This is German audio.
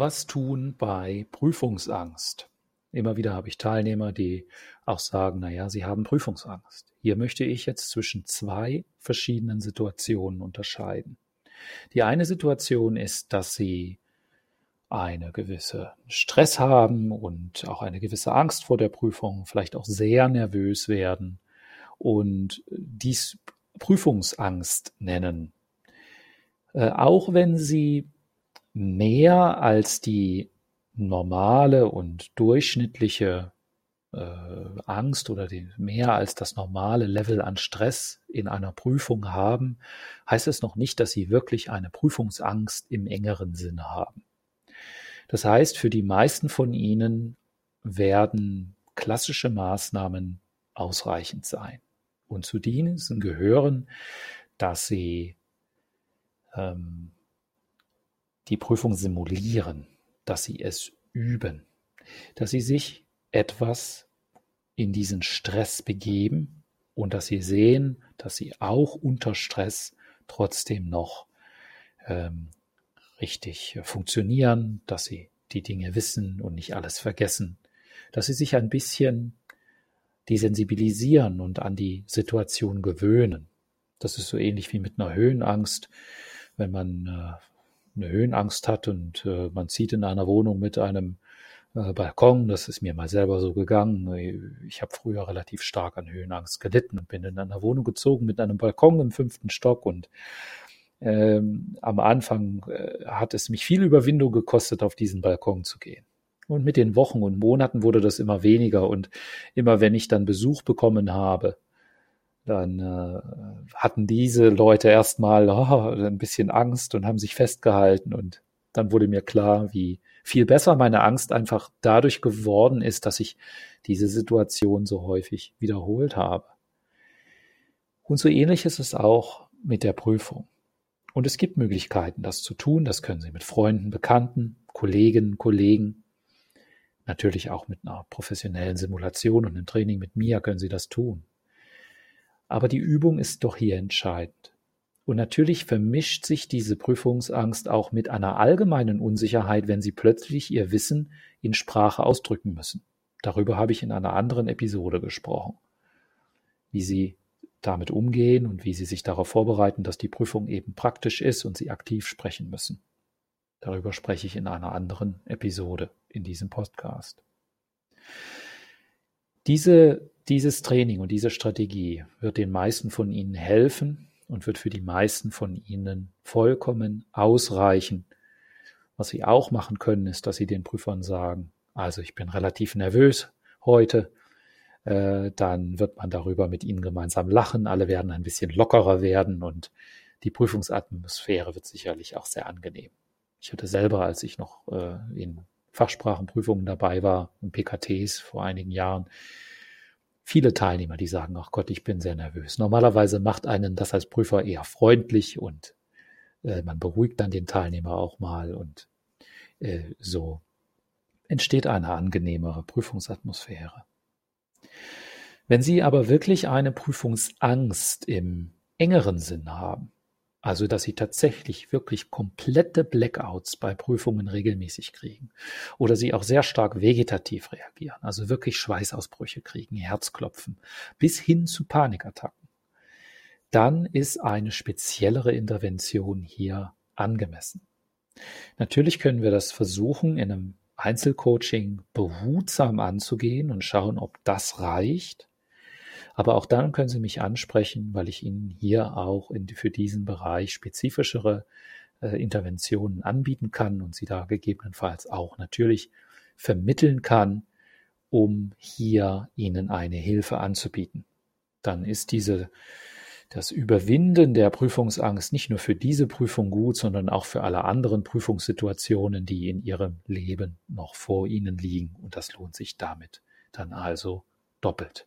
Was tun bei Prüfungsangst? Immer wieder habe ich Teilnehmer, die auch sagen, naja, sie haben Prüfungsangst. Hier möchte ich jetzt zwischen zwei verschiedenen Situationen unterscheiden. Die eine Situation ist, dass sie eine gewisse Stress haben und auch eine gewisse Angst vor der Prüfung, vielleicht auch sehr nervös werden und dies Prüfungsangst nennen. Äh, auch wenn sie mehr als die normale und durchschnittliche äh, Angst oder die, mehr als das normale Level an Stress in einer Prüfung haben, heißt es noch nicht, dass sie wirklich eine Prüfungsangst im engeren Sinne haben. Das heißt, für die meisten von ihnen werden klassische Maßnahmen ausreichend sein. Und zu diesen gehören, dass sie ähm, die Prüfung simulieren, dass sie es üben, dass sie sich etwas in diesen Stress begeben und dass sie sehen, dass sie auch unter Stress trotzdem noch ähm, richtig funktionieren, dass sie die Dinge wissen und nicht alles vergessen, dass sie sich ein bisschen desensibilisieren und an die Situation gewöhnen. Das ist so ähnlich wie mit einer Höhenangst, wenn man äh, eine Höhenangst hat und äh, man zieht in einer Wohnung mit einem äh, Balkon, das ist mir mal selber so gegangen. Ich habe früher relativ stark an Höhenangst gelitten und bin in einer Wohnung gezogen mit einem Balkon im fünften Stock und ähm, am Anfang äh, hat es mich viel Überwindung gekostet, auf diesen Balkon zu gehen. Und mit den Wochen und Monaten wurde das immer weniger. Und immer wenn ich dann Besuch bekommen habe, dann äh, hatten diese Leute erstmal oh, ein bisschen Angst und haben sich festgehalten. Und dann wurde mir klar, wie viel besser meine Angst einfach dadurch geworden ist, dass ich diese Situation so häufig wiederholt habe. Und so ähnlich ist es auch mit der Prüfung. Und es gibt Möglichkeiten, das zu tun. Das können Sie mit Freunden, Bekannten, Kolleginnen, Kollegen, natürlich auch mit einer professionellen Simulation und einem Training mit mir können Sie das tun. Aber die Übung ist doch hier entscheidend. Und natürlich vermischt sich diese Prüfungsangst auch mit einer allgemeinen Unsicherheit, wenn Sie plötzlich Ihr Wissen in Sprache ausdrücken müssen. Darüber habe ich in einer anderen Episode gesprochen. Wie Sie damit umgehen und wie sie sich darauf vorbereiten, dass die Prüfung eben praktisch ist und sie aktiv sprechen müssen. Darüber spreche ich in einer anderen Episode in diesem Podcast. Diese, dieses Training und diese Strategie wird den meisten von Ihnen helfen und wird für die meisten von Ihnen vollkommen ausreichen. Was Sie auch machen können, ist, dass Sie den Prüfern sagen, also ich bin relativ nervös heute, äh, dann wird man darüber mit ihnen gemeinsam lachen, alle werden ein bisschen lockerer werden und die Prüfungsatmosphäre wird sicherlich auch sehr angenehm. Ich hatte selber, als ich noch äh, in Fachsprachenprüfungen dabei war und PKTs vor einigen Jahren, viele Teilnehmer, die sagen, ach Gott, ich bin sehr nervös. Normalerweise macht einen das als Prüfer eher freundlich und äh, man beruhigt dann den Teilnehmer auch mal und äh, so entsteht eine angenehmere Prüfungsatmosphäre. Wenn Sie aber wirklich eine Prüfungsangst im engeren Sinn haben, also dass Sie tatsächlich wirklich komplette Blackouts bei Prüfungen regelmäßig kriegen oder Sie auch sehr stark vegetativ reagieren, also wirklich Schweißausbrüche kriegen, Herzklopfen, bis hin zu Panikattacken, dann ist eine speziellere Intervention hier angemessen. Natürlich können wir das versuchen in einem Einzelcoaching behutsam anzugehen und schauen, ob das reicht. Aber auch dann können Sie mich ansprechen, weil ich Ihnen hier auch in, für diesen Bereich spezifischere äh, Interventionen anbieten kann und Sie da gegebenenfalls auch natürlich vermitteln kann, um hier Ihnen eine Hilfe anzubieten. Dann ist diese das Überwinden der Prüfungsangst nicht nur für diese Prüfung gut, sondern auch für alle anderen Prüfungssituationen, die in Ihrem Leben noch vor Ihnen liegen. Und das lohnt sich damit dann also doppelt.